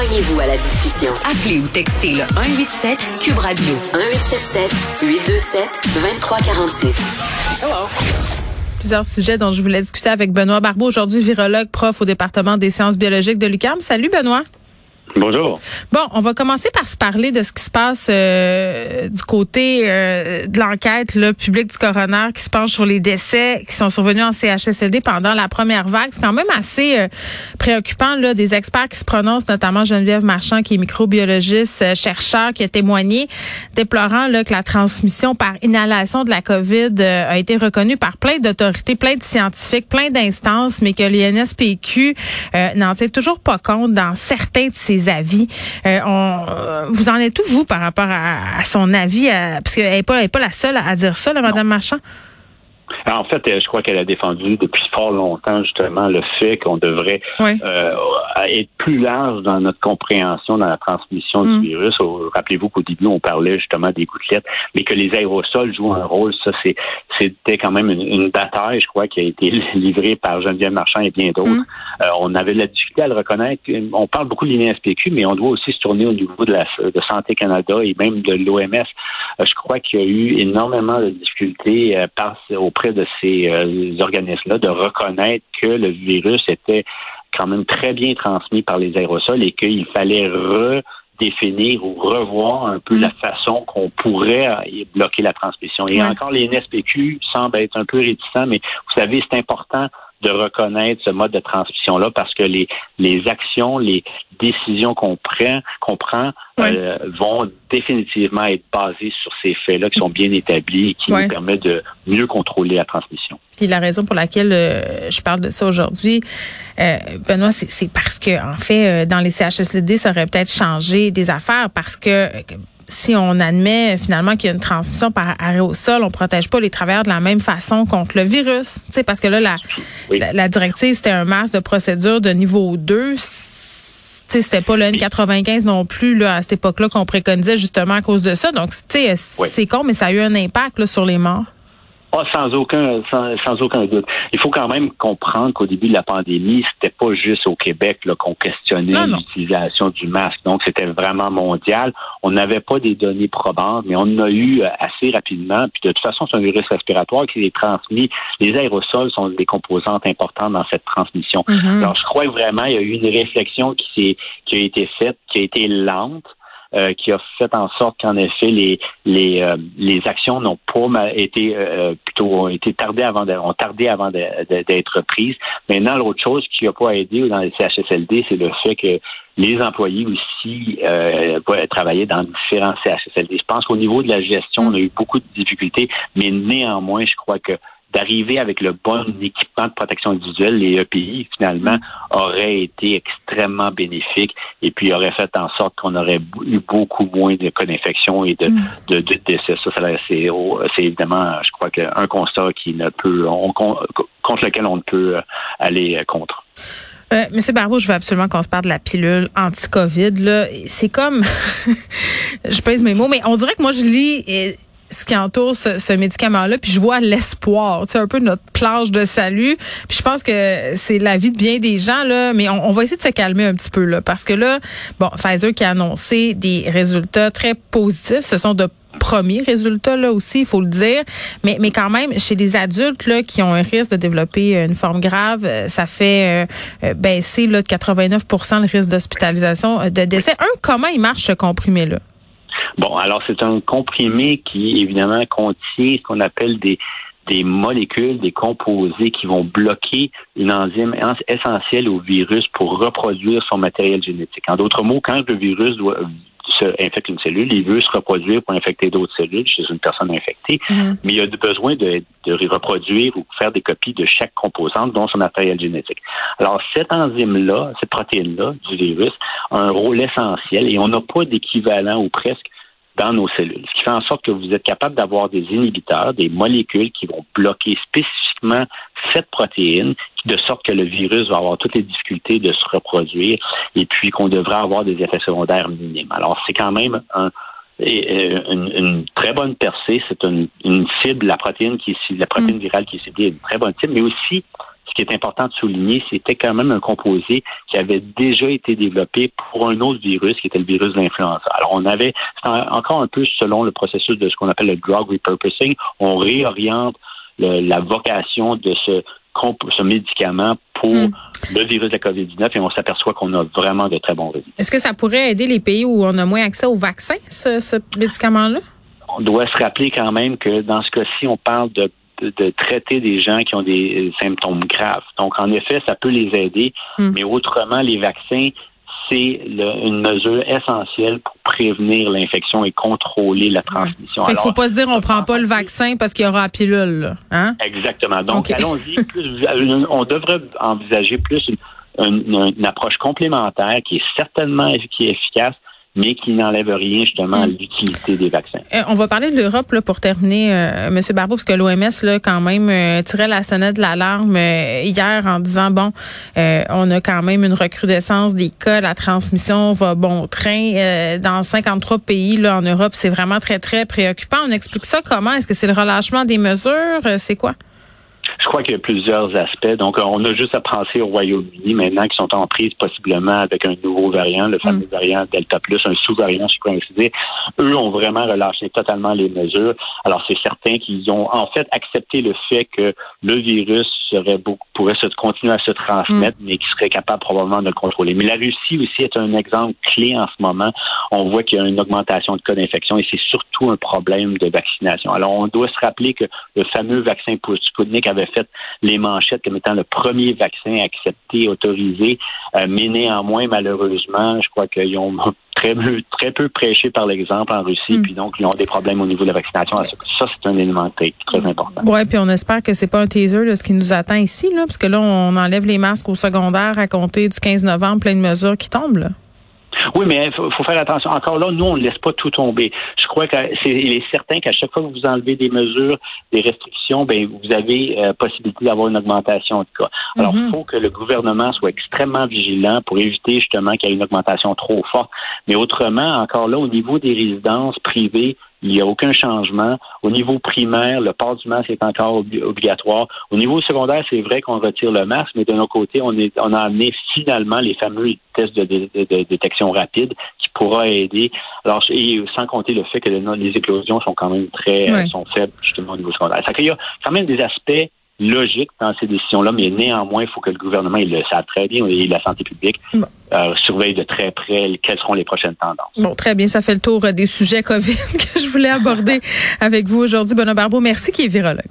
Joignez-vous à la discussion. Appelez ou textez le 187 Cube Radio 1877 827 2346. Hello plusieurs sujets dont je voulais discuter avec Benoît Barbeau, aujourd'hui virologue, prof au département des sciences biologiques de l'UQAM. Salut Benoît. Bonjour. Bon, on va commencer par se parler de ce qui se passe euh, du côté euh, de l'enquête publique du coroner qui se penche sur les décès qui sont survenus en CHSLD pendant la première vague. C'est quand même assez euh, préoccupant là, des experts qui se prononcent, notamment Geneviève Marchand, qui est microbiologiste, chercheur, qui a témoigné, déplorant là, que la transmission par inhalation de la COVID a été reconnue par plein d'autorités, plein de scientifiques, plein d'instances, mais que l'INSPQ n'en tient toujours pas compte dans certains de ces avis. Euh, on, euh, vous en êtes où, vous, par rapport à, son avis? parce qu'elle n'est pas, pas la seule à dire ça, là, Mme Marchand. En fait, je crois qu'elle a défendu depuis fort longtemps justement le fait qu'on devrait euh, être plus large dans notre compréhension dans la transmission du mm. virus. Rappelez-vous qu'au début, on parlait justement des gouttelettes, mais que les aérosols jouent un rôle, ça, c'est c'était quand même une, bataille, je crois, qui a été livrée par Geneviève Marchand et bien d'autres. Mm. Euh, on avait la difficulté à le reconnaître. On parle beaucoup de l'INSPQ, mais on doit aussi se tourner au niveau de la de Santé Canada et même de l'OMS. Euh, je crois qu'il y a eu énormément de difficultés auprès de ces organismes-là de reconnaître que le virus était quand même très bien transmis par les aérosols et qu'il fallait redéfinir ou revoir un peu mm. la façon qu'on pourrait bloquer la transmission. Et encore, les NSPQ semblent être un peu réticents, mais vous savez, c'est important de reconnaître ce mode de transmission-là parce que les, les actions, les décisions qu'on prend, qu'on prend euh, vont définitivement être basées sur ces faits-là qui sont bien établis et qui nous permettent de mieux contrôler la transmission. Puis la raison pour laquelle euh, je parle de ça aujourd'hui, euh, Benoît, c'est parce que en fait, dans les CHSLD, ça aurait peut-être changé des affaires parce que si on admet finalement qu'il y a une transmission par aérosol, on protège pas les travailleurs de la même façon contre le virus. Tu sais, parce que là, la, la, directive, c'était un masque de procédure de niveau 2 c'était pas le N95 non plus là, à cette époque-là qu'on préconisait justement à cause de ça. Donc, c'est con, mais ça a eu un impact là, sur les morts. Ah, sans aucun, sans, aucun doute. Il faut quand même comprendre qu'au début de la pandémie, c'était pas juste au Québec qu'on questionnait l'utilisation du masque. Donc, c'était vraiment mondial. On n'avait pas des données probantes, mais on en a eu euh, assez rapidement. Puis de toute façon, c'est un virus respiratoire qui est transmis. Les aérosols sont des composantes importantes dans cette transmission. Mm-hmm. Alors, je crois que vraiment, il y a eu une réflexion qui s'est, qui a été faite, qui a été lente euh, qui a fait en sorte qu'en effet les les euh, les actions n'ont pas été euh, plutôt ont été tardées avant de, ont tardé avant d'être prises. Maintenant, l'autre chose qui n'a pas aidé dans les CHSLD, c'est le fait que les employés aussi euh, travailler dans différents CHSLD. Je pense qu'au niveau de la gestion, on a eu beaucoup de difficultés, mais néanmoins, je crois que d'arriver avec le bon équipement de protection individuelle, les EPI, finalement, auraient été extrêmement bénéfiques et puis auraient fait en sorte qu'on aurait eu beaucoup moins de co-infections et de, mm. de, de, décès. Ça, c'est évidemment, je crois, un constat qui ne peut, contre lequel on ne peut euh, aller euh, contre. Euh, Monsieur Barbeau, je veux absolument qu'on se parle de la pilule anti-COVID. C'est comme, je pèse mes mots, mais on dirait que moi je lis ce qui entoure ce, médicament-là, puis je vois l'espoir, c'est un peu notre plage de salut. Puis je pense que c'est la vie de bien des gens là, mais on, va essayer de se calmer un petit peu là, parce que là, bon, Pfizer qui a annoncé des résultats très positifs, ce sont de premiers résultats là aussi, il faut le dire, mais mais quand même chez les adultes là qui ont un risque de développer une forme grave, ça fait euh, euh, baisser là de 89 le risque d'hospitalisation, euh, de décès. Un, comment il marche ce comprimé là Bon, alors c'est un comprimé qui évidemment contient ce qu'on appelle des des molécules, des composés qui vont bloquer une enzyme essentielle au virus pour reproduire son matériel génétique. En d'autres mots, quand le virus doit, se infecte une cellule, il veut se reproduire pour infecter d'autres cellules chez une personne infectée, mm-hmm. mais il a besoin de, de, reproduire ou faire des copies de chaque composante, dont son matériel génétique. Alors, cette enzyme-là, cette protéine-là du virus, a un rôle essentiel et on n'a pas d'équivalent ou presque dans nos cellules. Ce qui fait en sorte que vous êtes capable d'avoir des inhibiteurs, des molécules qui vont bloquer spécifiquement cette protéine, de sorte que le virus va avoir toutes les difficultés de se reproduire et puis qu'on devrait avoir des effets secondaires minimes. Alors, c'est quand même un, une, très bonne percée. C'est une, cible, la protéine qui est la protéine mm. virale qui est ciblée est une très bonne cible, mais aussi ce qui est important de souligner, c'était quand même un composé qui avait déjà été développé pour un autre virus, qui était le virus de l'influenza. Alors, on avait, encore un peu selon le processus de ce qu'on appelle le drug repurposing, on réoriente la vocation de ce, ce médicament pour hmm. le virus de la COVID-19 et on s'aperçoit qu'on a vraiment de très bons résultats. Est-ce que ça pourrait aider les pays où on a moins accès au vaccin, ce médicament-là? On doit se rappeler quand même que dans ce cas-ci, on parle de de, traiter des gens qui ont des symptômes graves. Donc, en effet, ça peut les aider, hmm. mais autrement, les vaccins, c'est une mesure essentielle pour prévenir l'infection et contrôler la transmission. Il ne faut pas se dire on prend pas le vaccin parce qu'il y aura la pilule. Hein? Exactement. Donc, allons-y. on devrait envisager plus une, une, approche complémentaire qui est certainement qui est efficace, mais qui n'enlève rien justement à hmm. l'utilité des vaccins. Euh, on va parler de l'Europe là, pour terminer, euh, Monsieur Barbeau, parce que l'OMS là quand même euh, tirait la sonnette de l'alarme euh, hier en disant bon, on a quand même une recrudescence des cas, la transmission va bon train dans 53 pays là en Europe, c'est vraiment très très préoccupant. On explique ça comment? Est-ce que c'est le relâchement des mesures? C'est quoi? Je crois qu'il y a plusieurs aspects. Donc, on a juste à penser au Royaume-Uni maintenant qui sont en prise possiblement avec un nouveau variant, le fameux mm. variant Delta Plus, un sous-variant, je pourrais dire. Eux ont vraiment relâché totalement les mesures. Alors, c'est certain qu'ils ont en fait accepté le fait que le virus serait beaucoup, pourrait se, continuer à se transmettre, mm. mais qui serait capable probablement de le contrôler. Mais la Russie aussi est un exemple clé en ce moment. On voit qu'il y a une augmentation de cas d'infection et c'est surtout un problème de vaccination. Alors, on doit se rappeler que le fameux vaccin Sputnik avait fait les manchettes comme étant le premier vaccin accepté, autorisé, euh, mais néanmoins, malheureusement, je crois qu'ils ont très peu, très peu prêché par l'exemple en Russie, mm. puis donc ils ont des problèmes au niveau de la vaccination. Ça, c'est un élément très, important. Oui, puis on espère que c'est pas un teaser de ce qui nous attend ici, là, parce que là, on enlève les masques au secondaire à compter du 15 novembre, plein de mesures qui tombent. Là. Oui, mais il faut, faire attention. Encore là, nous, on ne laisse pas tout tomber. Je crois qu'il est, certain qu'à chaque fois que vous enlevez des mesures, des restrictions, ben vous avez euh, possibilité d'avoir une augmentation de cas. Alors, il mhm. faut que le gouvernement soit extrêmement vigilant pour éviter justement qu'il y ait une augmentation trop forte. Mais autrement, encore là, au niveau des résidences privées, il n'y a aucun changement. Au niveau primaire, le port du masque est encore obligatoire. Au niveau secondaire, c'est vrai qu'on retire le masque, mais de notre côté, on, est, on a amené finalement les fameux tests de, détection rapide qui pourra aider. Alors, et sans compter le fait que les éclosions sont quand même très sont faibles justement au niveau secondaire. Ça il y a quand même des aspects logique dans ces décisions-là, mais néanmoins, il faut que le gouvernement, il le savent très bien, et la santé publique euh, surveille de très près quelles seront les prochaines tendances. Bon, très bien, ça fait le tour des sujets COVID que je voulais aborder avec vous aujourd'hui. Benoît Barbeau, merci qui est virologue.